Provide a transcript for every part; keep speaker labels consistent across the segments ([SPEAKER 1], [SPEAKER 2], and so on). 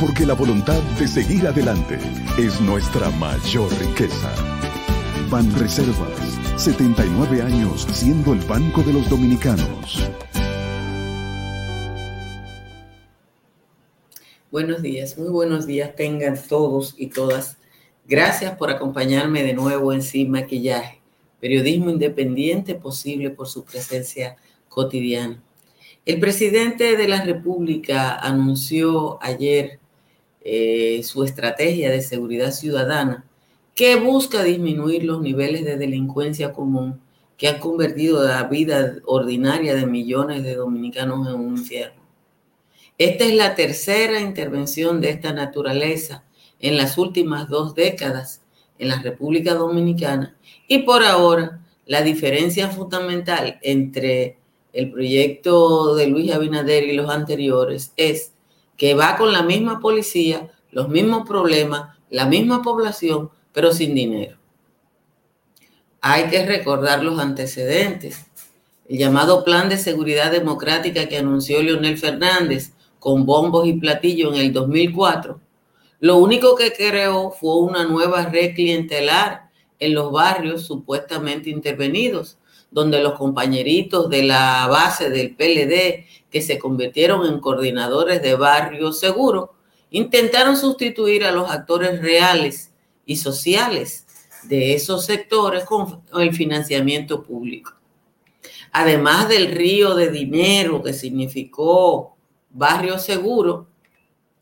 [SPEAKER 1] porque la voluntad de seguir adelante es nuestra mayor riqueza. Ban Reservas, 79 años siendo el banco de los dominicanos.
[SPEAKER 2] Buenos días, muy buenos días tengan todos y todas. Gracias por acompañarme de nuevo en Sin Maquillaje, periodismo independiente posible por su presencia cotidiana. El presidente de la República anunció ayer eh, su estrategia de seguridad ciudadana que busca disminuir los niveles de delincuencia común que han convertido la vida ordinaria de millones de dominicanos en un infierno. Esta es la tercera intervención de esta naturaleza en las últimas dos décadas en la República Dominicana y por ahora la diferencia fundamental entre el proyecto de Luis Abinader y los anteriores es que va con la misma policía, los mismos problemas, la misma población, pero sin dinero. Hay que recordar los antecedentes. El llamado Plan de Seguridad Democrática que anunció Leonel Fernández con bombos y platillos en el 2004, lo único que creó fue una nueva red clientelar en los barrios supuestamente intervenidos, donde los compañeritos de la base del PLD que se convirtieron en coordinadores de barrio seguro, intentaron sustituir a los actores reales y sociales de esos sectores con el financiamiento público. Además del río de dinero que significó barrio seguro,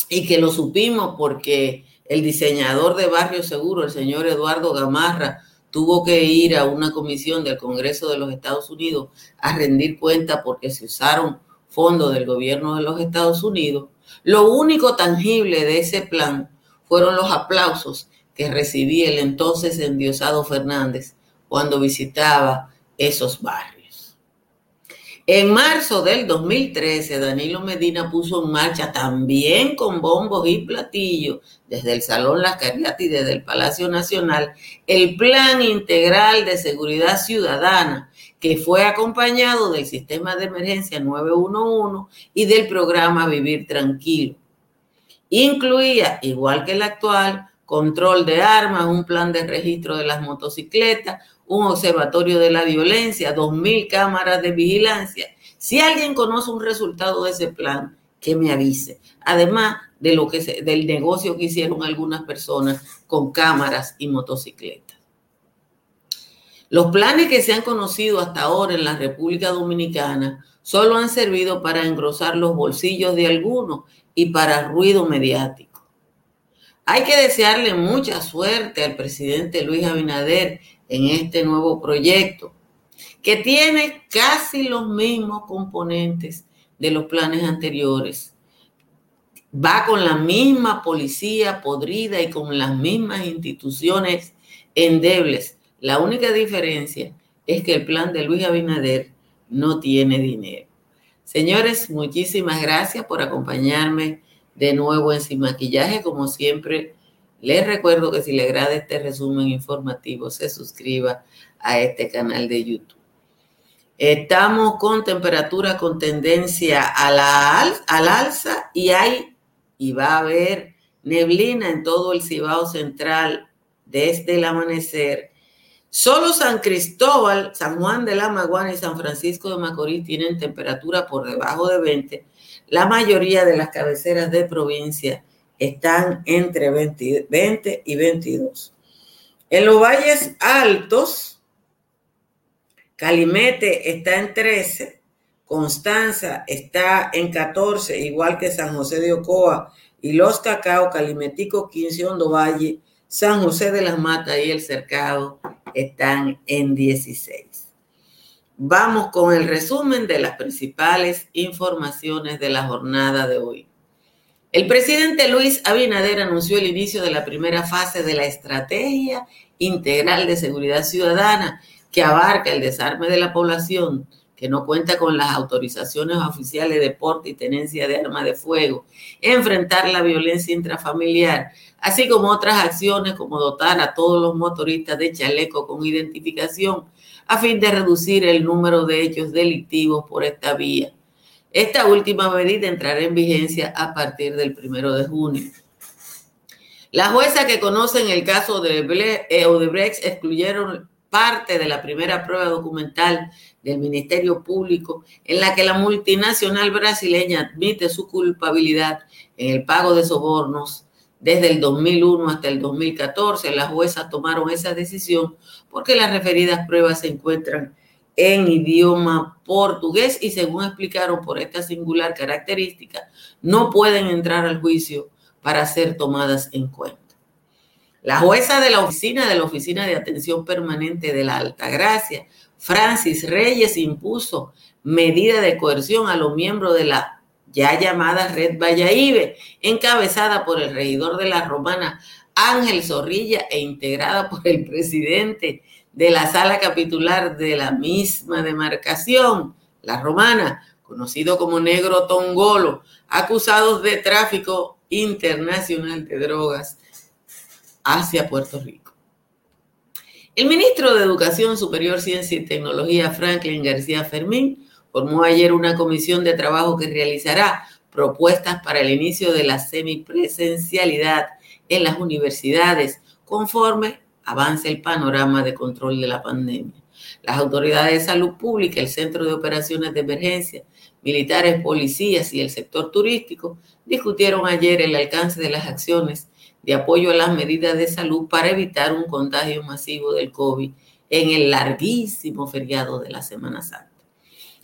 [SPEAKER 2] y que lo supimos porque el diseñador de barrio seguro, el señor Eduardo Gamarra, tuvo que ir a una comisión del Congreso de los Estados Unidos a rendir cuenta porque se usaron fondos del gobierno de los Estados Unidos, lo único tangible de ese plan fueron los aplausos que recibía el entonces endiosado Fernández cuando visitaba esos barrios. En marzo del 2013, Danilo Medina puso en marcha también con bombos y platillos desde el Salón Las Cariatas y desde el Palacio Nacional el Plan Integral de Seguridad Ciudadana que fue acompañado del sistema de emergencia 911 y del programa Vivir Tranquilo. Incluía, igual que el actual, control de armas, un plan de registro de las motocicletas, un observatorio de la violencia, 2.000 cámaras de vigilancia. Si alguien conoce un resultado de ese plan, que me avise. Además de lo que del negocio que hicieron algunas personas con cámaras y motocicletas. Los planes que se han conocido hasta ahora en la República Dominicana solo han servido para engrosar los bolsillos de algunos y para ruido mediático. Hay que desearle mucha suerte al presidente Luis Abinader en este nuevo proyecto, que tiene casi los mismos componentes de los planes anteriores. Va con la misma policía podrida y con las mismas instituciones endebles la única diferencia es que el plan de Luis Abinader no tiene dinero. Señores, muchísimas gracias por acompañarme de nuevo en Sin Maquillaje. Como siempre, les recuerdo que si le agrada este resumen informativo, se suscriba a este canal de YouTube. Estamos con temperatura con tendencia a la al alza y hay y va a haber neblina en todo el Cibao Central desde el amanecer Solo San Cristóbal, San Juan de la Maguana y San Francisco de Macorís tienen temperatura por debajo de 20. La mayoría de las cabeceras de provincia están entre 20, y 22. En los valles altos, Calimete está en 13, Constanza está en 14, igual que San José de Ocoa y Los Cacao, Calimetico, 15, Hondo Valle, San José de las Matas y El Cercado están en 16. Vamos con el resumen de las principales informaciones de la jornada de hoy. El presidente Luis Abinader anunció el inicio de la primera fase de la Estrategia Integral de Seguridad Ciudadana que abarca el desarme de la población que no cuenta con las autorizaciones oficiales de porte y tenencia de armas de fuego, enfrentar la violencia intrafamiliar, así como otras acciones como dotar a todos los motoristas de chaleco con identificación a fin de reducir el número de hechos delictivos por esta vía. Esta última medida entrará en vigencia a partir del primero de junio. La jueza que conocen el caso de eh, Odebrecht excluyeron parte de la primera prueba documental del Ministerio Público en la que la multinacional brasileña admite su culpabilidad en el pago de sobornos desde el 2001 hasta el 2014. Las juezas tomaron esa decisión porque las referidas pruebas se encuentran en idioma portugués y según explicaron por esta singular característica, no pueden entrar al juicio para ser tomadas en cuenta. La jueza de la oficina de la Oficina de Atención Permanente de la Altagracia, Francis Reyes, impuso medida de coerción a los miembros de la ya llamada Red Valladolid, encabezada por el regidor de la Romana, Ángel Zorrilla, e integrada por el presidente de la sala capitular de la misma demarcación, la romana, conocido como Negro Tongolo, acusados de tráfico internacional de drogas hacia Puerto Rico. El ministro de Educación Superior, Ciencia y Tecnología, Franklin García Fermín, formó ayer una comisión de trabajo que realizará propuestas para el inicio de la semipresencialidad en las universidades conforme avance el panorama de control de la pandemia. Las autoridades de salud pública, el Centro de Operaciones de Emergencia, militares, policías y el sector turístico discutieron ayer el alcance de las acciones de apoyo a las medidas de salud para evitar un contagio masivo del COVID en el larguísimo feriado de la Semana Santa.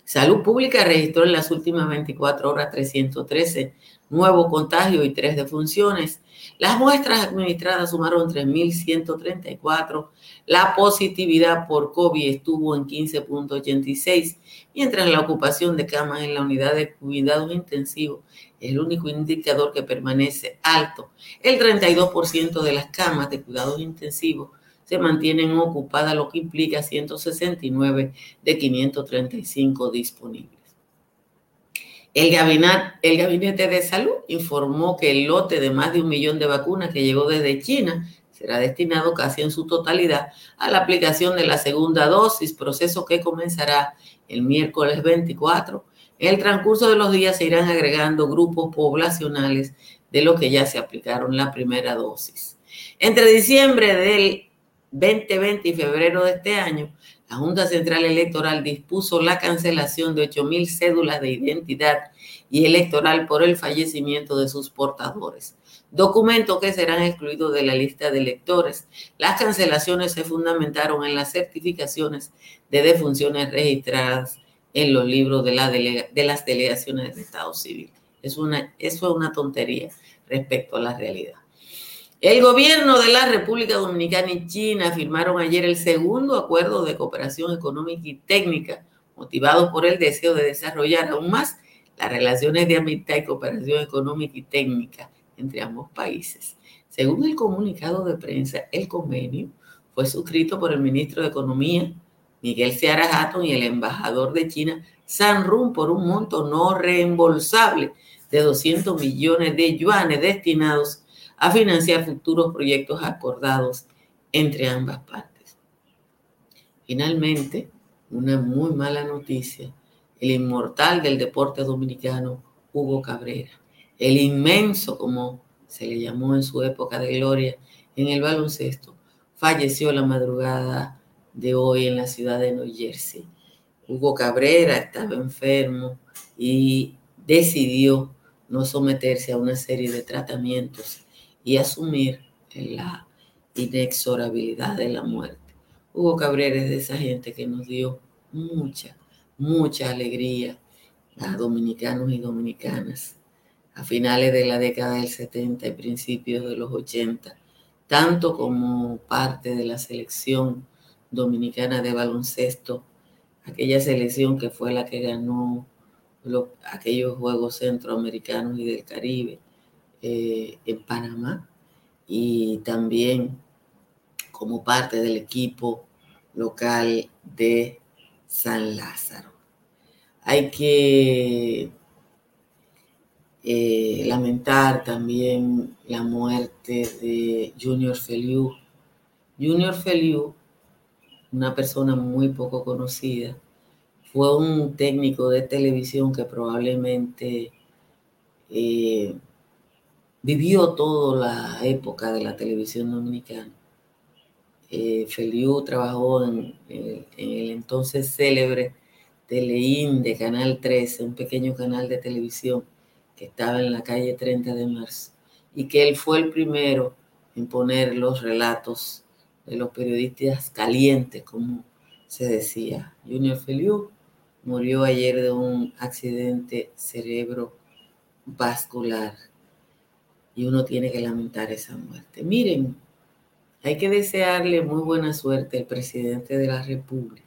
[SPEAKER 2] Salud Pública registró en las últimas 24 horas 313 nuevos contagios y tres defunciones las muestras administradas sumaron 3.134. La positividad por COVID estuvo en 15.86, mientras la ocupación de camas en la unidad de cuidados intensivos es el único indicador que permanece alto. El 32% de las camas de cuidados intensivos se mantienen ocupadas, lo que implica 169 de 535 disponibles. El gabinete, de Salud informó que el lote de más de un millón de vacunas que llegó desde China será destinado casi en su totalidad a la aplicación de la segunda dosis, proceso que comenzará el miércoles 24. En el transcurso de los días se irán agregando grupos poblacionales de los que ya se aplicaron la primera dosis. Entre diciembre del 2020 y febrero de este año, la Junta Central Electoral dispuso la cancelación de 8.000 cédulas de identidad y electoral por el fallecimiento de sus portadores, documentos que serán excluidos de la lista de electores. Las cancelaciones se fundamentaron en las certificaciones de defunciones registradas en los libros de, la de las delegaciones del Estado Civil. Es una, eso es una tontería respecto a la realidad. El gobierno de la República Dominicana y China firmaron ayer el segundo acuerdo de cooperación económica y técnica, motivado por el deseo de desarrollar aún más las relaciones de amistad y cooperación económica y técnica entre ambos países. Según el comunicado de prensa, el convenio fue suscrito por el ministro de Economía, Miguel Seara Hatton, y el embajador de China, San Run, por un monto no reembolsable de 200 millones de yuanes destinados a financiar futuros proyectos acordados entre ambas partes. Finalmente, una muy mala noticia, el inmortal del deporte dominicano, Hugo Cabrera, el inmenso, como se le llamó en su época de gloria, en el baloncesto, falleció la madrugada de hoy en la ciudad de New Jersey. Hugo Cabrera estaba enfermo y decidió no someterse a una serie de tratamientos y asumir la inexorabilidad de la muerte. Hugo Cabrera es de esa gente que nos dio mucha, mucha alegría a dominicanos y dominicanas a finales de la década del 70 y principios de los 80, tanto como parte de la selección dominicana de baloncesto, aquella selección que fue la que ganó aquellos Juegos Centroamericanos y del Caribe eh, en Panamá, y también como parte del equipo local de San Lázaro. Hay que eh, lamentar también la muerte de Junior Feliu. Junior Feliu, una persona muy poco conocida, fue un técnico de televisión que probablemente eh, vivió toda la época de la televisión dominicana. Eh, Feliu trabajó en, en, el entonces célebre Teleín de Canal 13, un pequeño canal de televisión que estaba en la calle 30 de marzo, y que él fue el primero en poner los relatos de los periodistas calientes, como se decía. Junior Feliu murió ayer de un accidente cerebrovascular y uno tiene que lamentar esa muerte. Miren, hay que desearle muy buena suerte al presidente de la República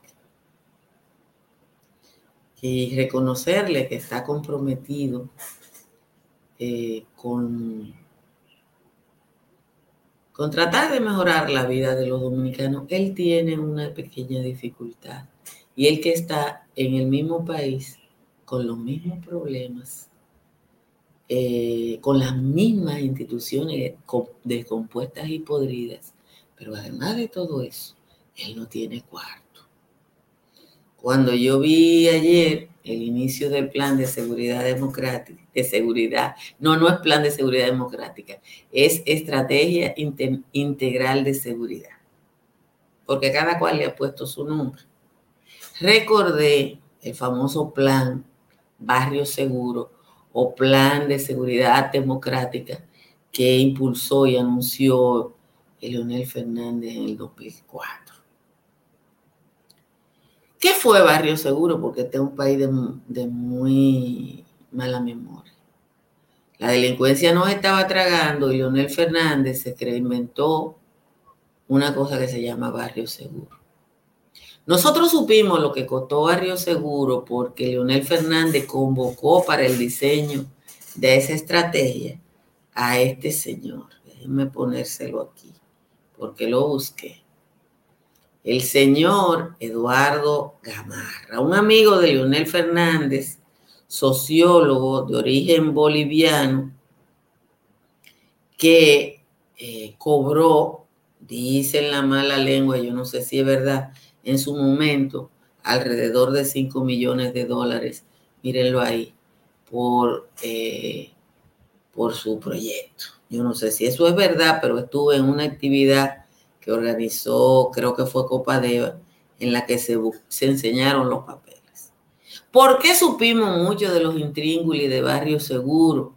[SPEAKER 2] y reconocerle que está comprometido eh, con, con tratar de mejorar la vida de los dominicanos, él tiene una pequeña dificultad. Y él que está en el mismo país, con los mismos problemas, eh, con las mismas instituciones descompuestas y podridas, pero además de todo eso, él no tiene cuarto. Cuando yo vi ayer el inicio del plan de seguridad democrática, de seguridad, no, no es plan de seguridad democrática, es estrategia integral de seguridad, porque cada cual le ha puesto su nombre. Recordé el famoso plan Barrio Seguro o plan de seguridad democrática que impulsó y anunció Leonel Fernández en el 2004. ¿Qué fue Barrio Seguro? Porque este es un país de, muy mala memoria. La delincuencia nos estaba tragando y Leonel Fernández se inventó una cosa que se llama Barrio Seguro. Nosotros supimos lo que costó Barrio Seguro porque Leonel Fernández convocó para el diseño de esa estrategia a este señor. Déjenme ponérselo aquí, porque lo busqué el señor Eduardo Gamarra, un amigo de Leonel Fernández, sociólogo de origen boliviano, que eh, cobró, dice la mala lengua, yo no sé si es verdad, en su momento alrededor de 5 millones de dólares, mírenlo ahí, por, eh, por su proyecto. Yo no sé si eso es verdad, pero estuve en una actividad que organizó, creo que fue Copa Deva, en la que se, se enseñaron los papeles. ¿Por qué supimos mucho de los intríngulis de Barrio Seguro?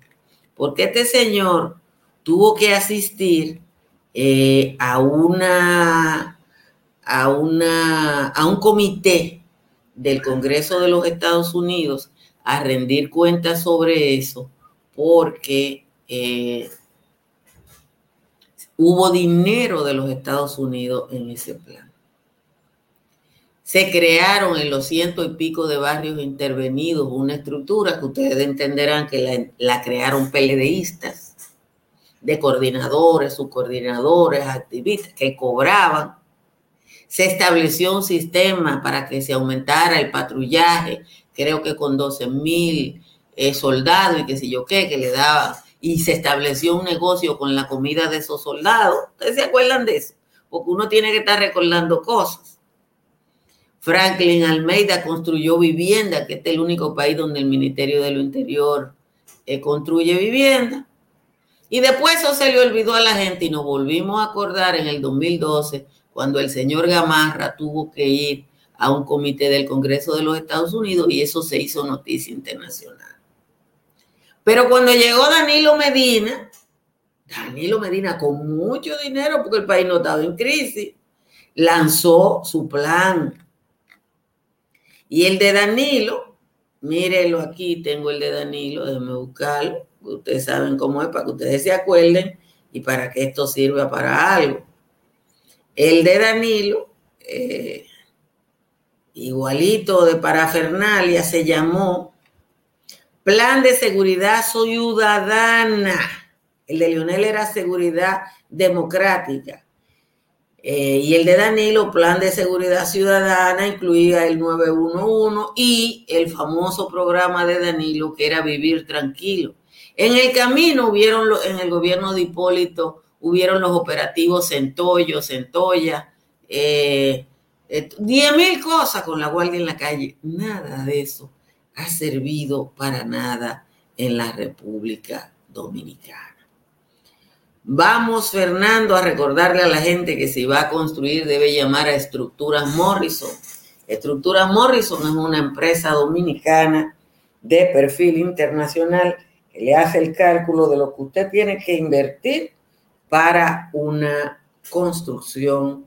[SPEAKER 2] Porque este señor tuvo que asistir eh, a una a una a un comité del Congreso de los Estados Unidos a rendir cuentas sobre eso porque eh, Hubo dinero de los Estados Unidos en ese plan. Se crearon en los ciento y pico de barrios intervenidos una estructura que ustedes entenderán que la, crearon PLDistas, de coordinadores, subcoordinadores, activistas que cobraban. Se estableció un sistema para que se aumentara el patrullaje, creo que con 12 mil eh, soldados y qué sé yo qué, que le daban y se estableció un negocio con la comida de esos soldados. ¿Ustedes se acuerdan de eso? Porque uno tiene que estar recordando cosas. Franklin Almeida construyó vivienda, que este es el único país donde el Ministerio de lo Interior eh, construye vivienda. Y después eso se le olvidó a la gente y nos volvimos a acordar en el 2012, cuando el señor Gamarra tuvo que ir a un comité del Congreso de los Estados Unidos y eso se hizo noticia internacional. Pero cuando llegó Danilo Medina, Danilo Medina con mucho dinero, porque el país no estaba en crisis, lanzó su plan. Y el de Danilo mírelo aquí, tengo el de Danilo, déjeme buscarlo. Ustedes saben cómo es, para que ustedes se acuerden y para que esto sirva para algo. El de Danilo, eh, igualito de parafernalia, se llamó Plan de Seguridad Ciudadana. El de Lionel era Seguridad Democrática. Eh, y el de Danilo, Plan de Seguridad Ciudadana, incluía el 911 y el famoso programa de Danilo que era Vivir Tranquilo. En el camino hubieron, en el gobierno de Hipólito, hubieron los operativos Centollo, Centolla, eh, eh, diez mil cosas con la guardia en la calle. Nada de eso ha servido para nada en la República Dominicana. Vamos, Fernando, a recordarle a la gente que si va a construir debe llamar a Estructuras Morrison. Estructuras Morrison es una empresa dominicana de perfil internacional que le hace el cálculo de lo que usted tiene que invertir para una construcción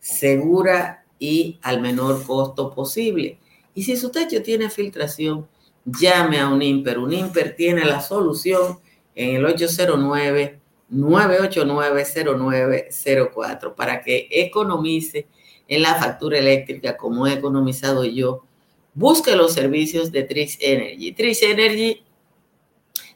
[SPEAKER 2] segura y al menor costo posible. Y si su techo tiene filtración, llame a un IMPER. Un IMPER tiene la solución en el 809 989-0904 para que economice en la factura eléctrica como he economizado yo. Busque los servicios de Trix Energy. Trix Energy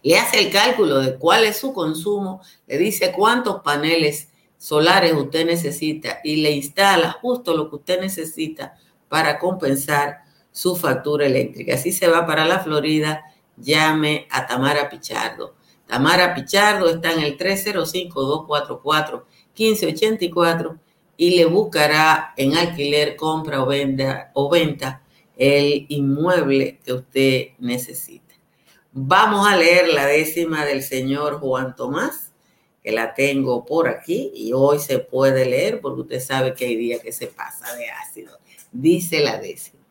[SPEAKER 2] le hace el cálculo de cuál es su consumo, le dice cuántos paneles solares usted necesita y le instala justo lo que usted necesita para compensar su factura eléctrica. Así se va para la Florida, llame a Tamara Pichardo. Tamara Pichardo está en el 305-244-1584 y le buscará en alquiler, compra o venta, o venta el inmueble que usted necesita. Vamos a leer la décima del señor Juan Tomás, que la tengo por aquí y hoy se puede leer porque usted sabe que hay días que se pasa de ácido. Dice la décima.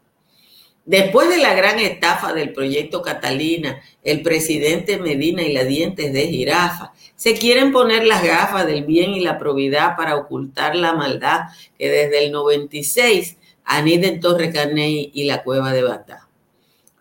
[SPEAKER 2] Después de la gran estafa del proyecto Catalina, el presidente Medina y la dientes de jirafa se quieren poner las gafas del bien y la probidad para ocultar la maldad que desde el 96 anida en Torre Carney y la cueva de Batá.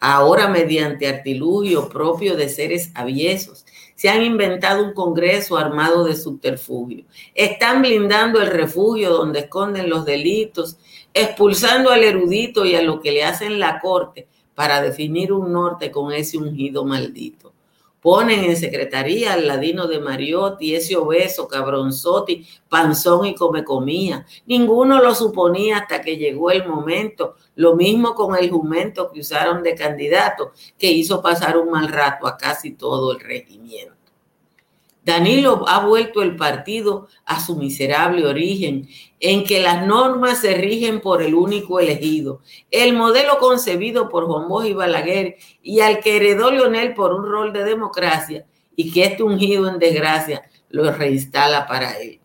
[SPEAKER 2] Ahora, mediante artilugio propio de seres aviesos, se han inventado un Congreso armado de subterfugio. Están blindando el refugio donde esconden los delitos expulsando al erudito y a lo que le hacen la corte para definir un norte con ese ungido maldito. Ponen en secretaría al ladino de Mariotti, ese obeso, cabronzotti, panzón y come comía. Ninguno lo suponía hasta que llegó el momento. Lo mismo con el jumento que usaron de candidato, que hizo pasar un mal rato a casi todo el regimiento. Danilo ha vuelto el partido a su miserable origen, en que las normas se rigen por el único elegido, el modelo concebido por Juan Bosch y Balaguer y al que heredó Leonel por un rol de democracia y que este ungido en desgracia lo reinstala para él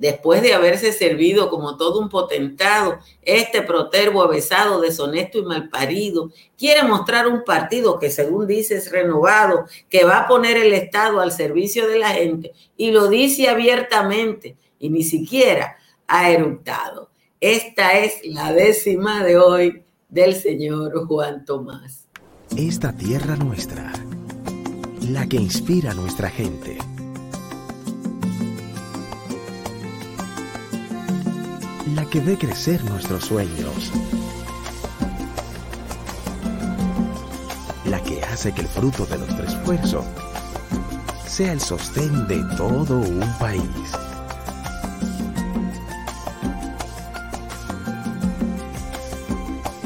[SPEAKER 2] después de haberse servido como todo un potentado, este protervo avesado, deshonesto y malparido, quiere mostrar un partido que según dice es renovado, que va a poner el Estado al servicio de la gente y lo dice abiertamente y ni siquiera ha eructado. Esta es la décima de hoy del señor Juan Tomás.
[SPEAKER 3] Esta tierra nuestra, la que inspira a nuestra gente la que ve crecer nuestros sueños, la que hace que el fruto de nuestro esfuerzo sea el sostén de todo un país.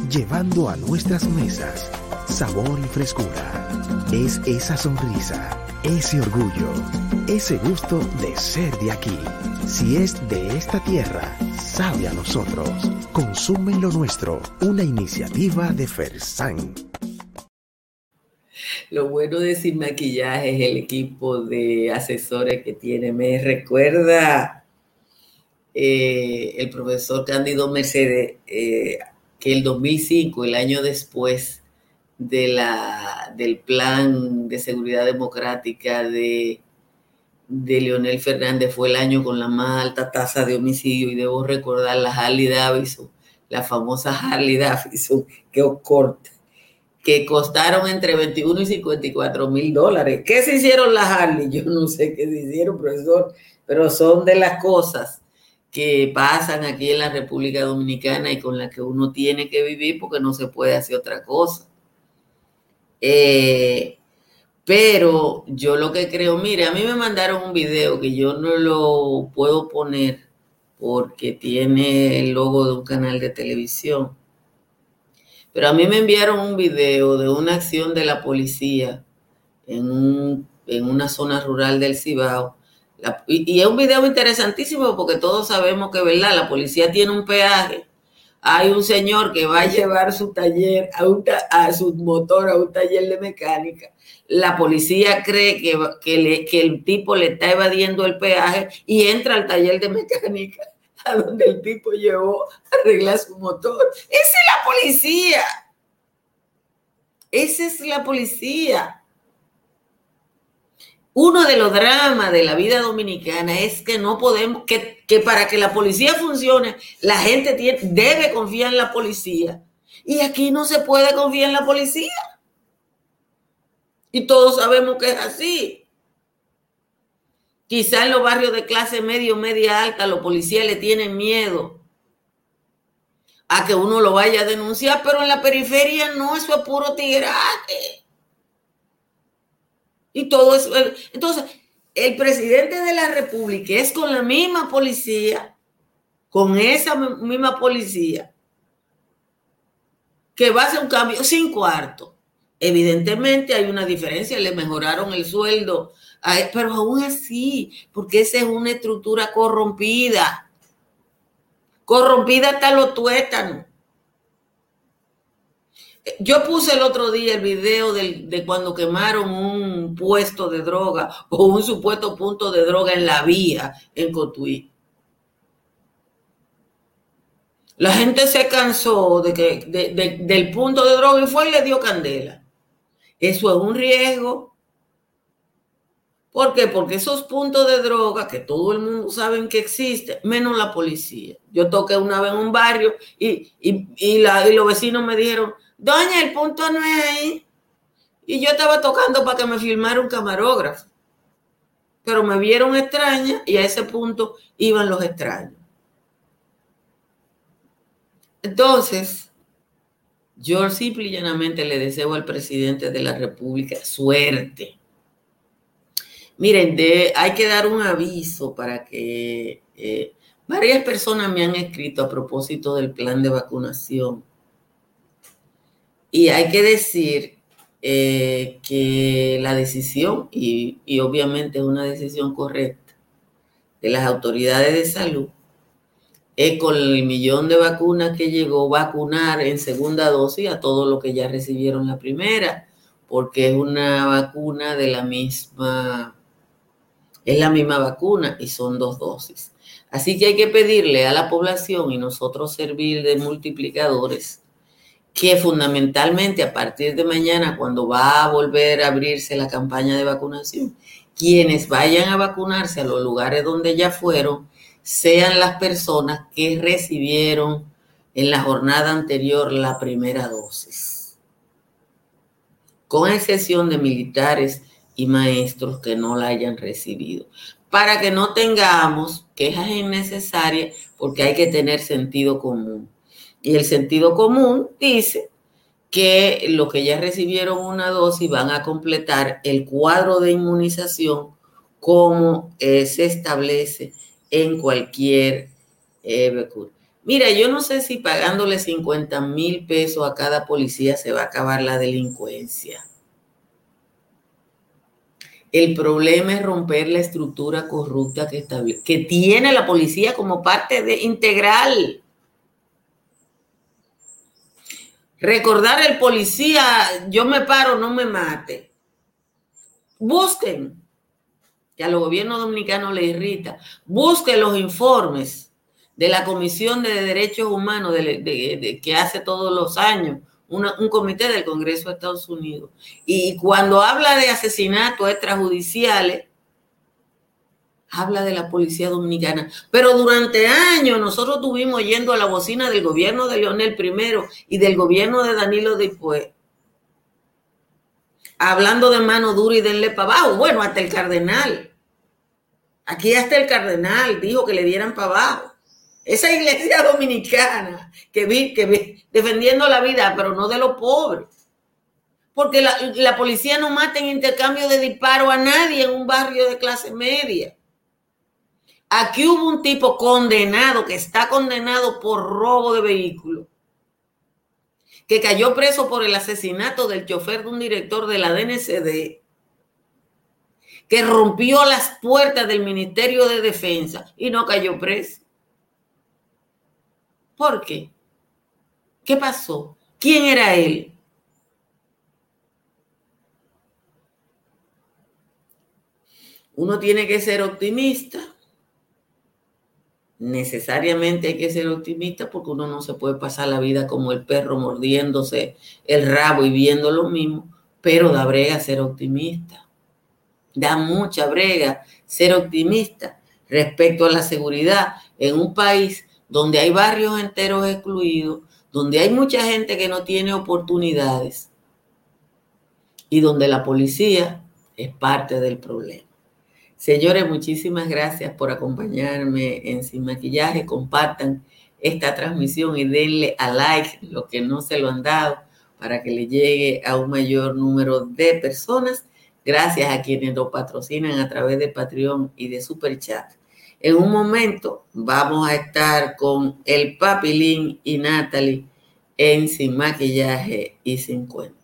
[SPEAKER 3] Llevando a nuestras mesas sabor y frescura. Es esa sonrisa, ese orgullo, ese gusto de ser de aquí. Si es de esta tierra, sabe a nosotros. Consume lo nuestro, una iniciativa de Fersan.
[SPEAKER 2] Lo bueno de Sin Maquillaje es el equipo de asesores que tiene. Me recuerda eh, el profesor Cándido Mercedes eh, que el 2005, el año después de la, del plan de seguridad democrática de de Leonel Fernández fue el año con la más alta tasa de homicidio y debo recordar la Harley Davidson, la famosa Harley Davidson que corta. que costaron entre 21 y 54 mil dólares. ¿Qué se hicieron las Harley? Yo no sé qué se hicieron, profesor, pero son de las cosas que pasan aquí en la República Dominicana y con las que uno tiene que vivir porque no se puede hacer otra cosa. Eh, pero yo lo que creo, mire, a mí me mandaron un video que yo no lo puedo poner porque tiene el logo de un canal de televisión. Pero a mí me enviaron un video de una acción de la policía en, en una zona rural del Cibao. y, es un video interesantísimo porque todos sabemos que, ¿verdad? La policía tiene un peaje. Hay un señor que va a llevar su taller, a, a su motor a un taller de mecánica la policía cree que, que, el tipo le está evadiendo el peaje y entra al taller de mecánica a donde el tipo llevó a arreglar su motor. Esa es la policía. Esa es la policía. Uno de los dramas de la vida dominicana es que no podemos, que, que para que la policía funcione, la gente tiene, debe confiar en la policía. Y aquí no se puede confiar en la policía. Y todos sabemos que es así. Quizá en los barrios de clase medio, media alta, los policías le tienen miedo a que uno lo vaya a denunciar, pero en la periferia no, eso es puro tigraje. Y todo eso. Entonces, el presidente de la República es con la misma policía, con esa misma policía, que va a hacer un cambio sin cuarto. Evidentemente hay una diferencia, le mejoraron el sueldo, pero aún así, porque esa es una estructura corrompida, corrompida hasta los tuétanos. Yo puse el otro día el video de, cuando quemaron un puesto de droga o un supuesto punto de droga en la vía en Cotuí. La gente se cansó de que, del punto de droga y fue y le dio candela. Eso es un riesgo. ¿Por qué? Porque esos puntos de droga que todo el mundo sabe que existen, menos la policía. Yo toqué una vez en un barrio y, y, los vecinos me dijeron, doña, el punto no es ahí. Y yo estaba tocando para que me filmara un camarógrafo. Pero me vieron extraña y a ese punto iban los extraños. Entonces, yo simple y llanamente le deseo al presidente de la República suerte. Miren, hay que dar un aviso para que eh, varias personas me han escrito a propósito del plan de vacunación. Y hay que decir eh, que la decisión, y, y obviamente es una decisión correcta, de las autoridades de salud, es con el millón de vacunas que llegó, vacunar en segunda dosis a todos los que ya recibieron la primera, porque es una vacuna de la misma, es la misma vacuna y son dos dosis. Así que hay que pedirle a la población y nosotros servir de multiplicadores que fundamentalmente a partir de mañana, cuando va a volver a abrirse la campaña de vacunación, quienes vayan a vacunarse a los lugares donde ya fueron, sean las personas que recibieron en la jornada anterior la primera dosis, con excepción de militares y maestros que no la hayan recibido, para que no tengamos quejas innecesarias porque hay que tener sentido común. Y el sentido común dice que los que ya recibieron una dosis van a completar el cuadro de inmunización como eh, se establece en cualquier eh, Mira, yo no sé si pagándole 50 mil pesos a cada policía se va a acabar la delincuencia. El problema es romper la estructura corrupta que, que tiene la policía como parte de, integral. Recordar el policía, yo me paro, no me mate. Busquen que a los gobiernos dominicanos les irrita, busque los informes de la Comisión de Derechos Humanos que hace todos los años un comité del Congreso de Estados Unidos. Y cuando habla de asesinatos extrajudiciales, habla de la policía dominicana. Pero durante años nosotros estuvimos yendo a la bocina del gobierno de Leonel I y del gobierno de Danilo después hablando de mano dura y denle para abajo. Bueno, hasta el cardenal. Aquí hasta el cardenal dijo que le dieran para abajo. Esa iglesia dominicana que vi, que vi defendiendo la vida, pero no de los pobres. Porque la, la policía no mata en intercambio de disparo a nadie en un barrio de clase media. Aquí hubo un tipo condenado, que está condenado por robo de vehículo, que cayó preso por el asesinato del chofer de un director de la DNCD, que rompió las puertas del Ministerio de Defensa y no cayó preso. ¿Por qué? ¿Qué pasó? ¿Quién era él? Uno tiene que ser optimista. Necesariamente hay que ser optimista porque uno no se puede pasar la vida como el perro mordiéndose el rabo y viendo lo mismo, pero da brega ser optimista. Da mucha brega ser optimista respecto a la seguridad en un país donde hay barrios enteros excluidos, donde hay mucha gente que no tiene oportunidades y donde la policía es parte del problema. Señores, muchísimas gracias por acompañarme en Sin Maquillaje. Compartan esta transmisión y denle a like lo que no se lo han dado para que le llegue a un mayor número de personas. Gracias a quienes lo patrocinan a través de Patreon y de Super Chat. En un momento vamos a estar con el Papilín y Natalie en Sin Maquillaje y Sin Cuento.